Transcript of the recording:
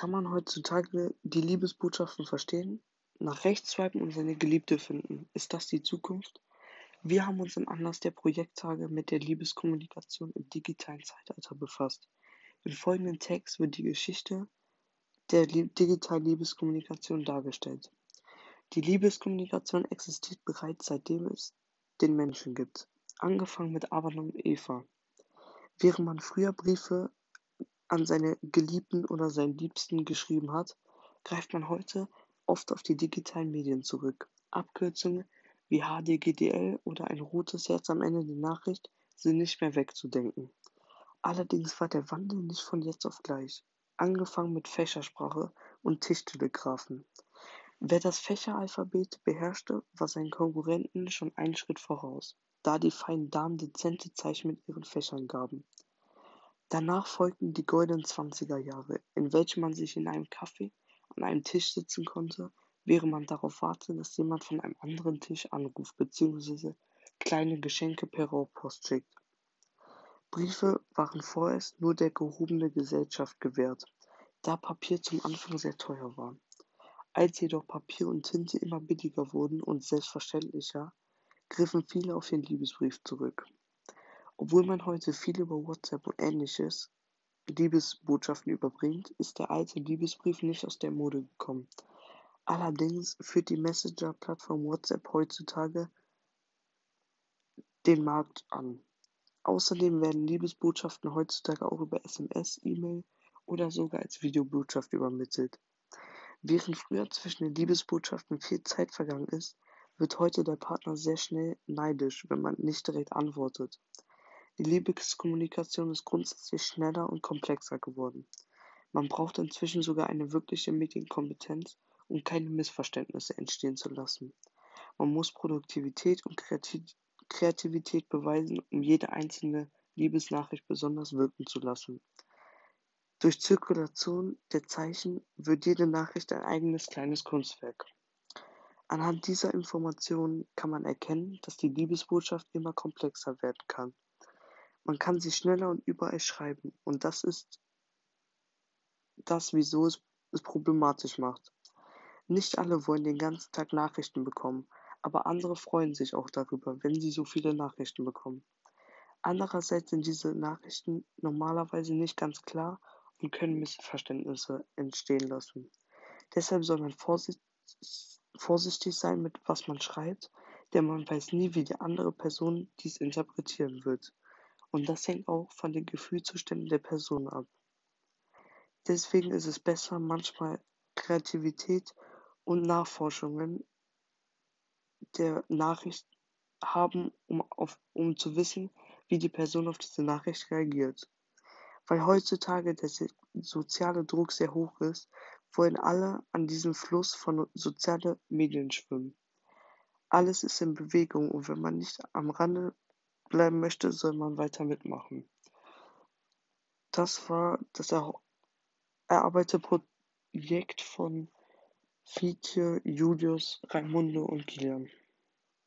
Kann man heutzutage die Liebesbotschaften verstehen? Nach rechts swipen und seine Geliebte finden. Ist das die Zukunft? Wir haben uns im Anlass der Projekttage mit der Liebeskommunikation im digitalen Zeitalter befasst. Im folgenden Text wird die Geschichte der digitalen Liebeskommunikation dargestellt. Die Liebeskommunikation existiert bereits seitdem es den Menschen gibt, angefangen mit Adam und Eva. Während man früher Briefe an seine Geliebten oder seinen Liebsten geschrieben hat, greift man heute oft auf die digitalen Medien zurück. Abkürzungen wie HDGDL oder ein rotes Herz am Ende der Nachricht sind nicht mehr wegzudenken. Allerdings war der Wandel nicht von jetzt auf gleich, angefangen mit Fächersprache und Tischtelegraphen. Wer das Fächeralphabet beherrschte, war seinen Konkurrenten schon einen Schritt voraus, da die feinen Damen dezente Zeichen mit ihren Fächern gaben. Danach folgten die goldenen Zwanziger Jahre, in welchen man sich in einem Café an einem Tisch sitzen konnte, während man darauf wartete, dass jemand von einem anderen Tisch anruft bzw. kleine Geschenke per Rohrpost schickt. Briefe waren vorerst nur der gehobenen Gesellschaft gewährt, da Papier zum Anfang sehr teuer war. Als jedoch Papier und Tinte immer billiger wurden und selbstverständlicher, griffen viele auf den Liebesbrief zurück. Obwohl man heute viel über WhatsApp und Ähnliches Liebesbotschaften überbringt, ist der alte Liebesbrief nicht aus der Mode gekommen. Allerdings führt die Messenger-Plattform WhatsApp heutzutage den Markt an. Außerdem werden Liebesbotschaften heutzutage auch über SMS, E-Mail oder sogar als Videobotschaft übermittelt. Während früher zwischen den Liebesbotschaften viel Zeit vergangen ist, wird heute der Partner sehr schnell neidisch, wenn man nicht direkt antwortet. Die Liebeskommunikation ist grundsätzlich schneller und komplexer geworden. Man braucht inzwischen sogar eine wirkliche Medienkompetenz, um keine Missverständnisse entstehen zu lassen. Man muss Produktivität und Kreativität beweisen, um jede einzelne Liebesnachricht besonders wirken zu lassen. Durch Zirkulation der Zeichen wird jede Nachricht ein eigenes kleines Kunstwerk. Anhand dieser Informationen kann man erkennen, dass die Liebesbotschaft immer komplexer werden kann. Man kann sie schneller und überall schreiben, und das ist das, wieso es es problematisch macht. Nicht alle wollen den ganzen Tag Nachrichten bekommen, aber andere freuen sich auch darüber, wenn sie so viele Nachrichten bekommen. Andererseits sind diese Nachrichten normalerweise nicht ganz klar und können Missverständnisse entstehen lassen. Deshalb soll man vorsichtig sein mit was man schreibt, denn man weiß nie, wie die andere Person dies interpretieren wird. Und das hängt auch von den Gefühlszuständen der Person ab. Deswegen ist es besser, manchmal Kreativität und Nachforschungen der Nachricht haben, um, auf, um zu wissen, wie die Person auf diese Nachricht reagiert. Weil heutzutage der soziale Druck sehr hoch ist, wollen alle an diesem Fluss von sozialen Medien schwimmen. Alles ist in Bewegung und wenn man nicht am Rande bleiben möchte, soll man weiter mitmachen. Das war das er erarbeitete Projekt von Fiete, Julius, Raimundo und Kilian.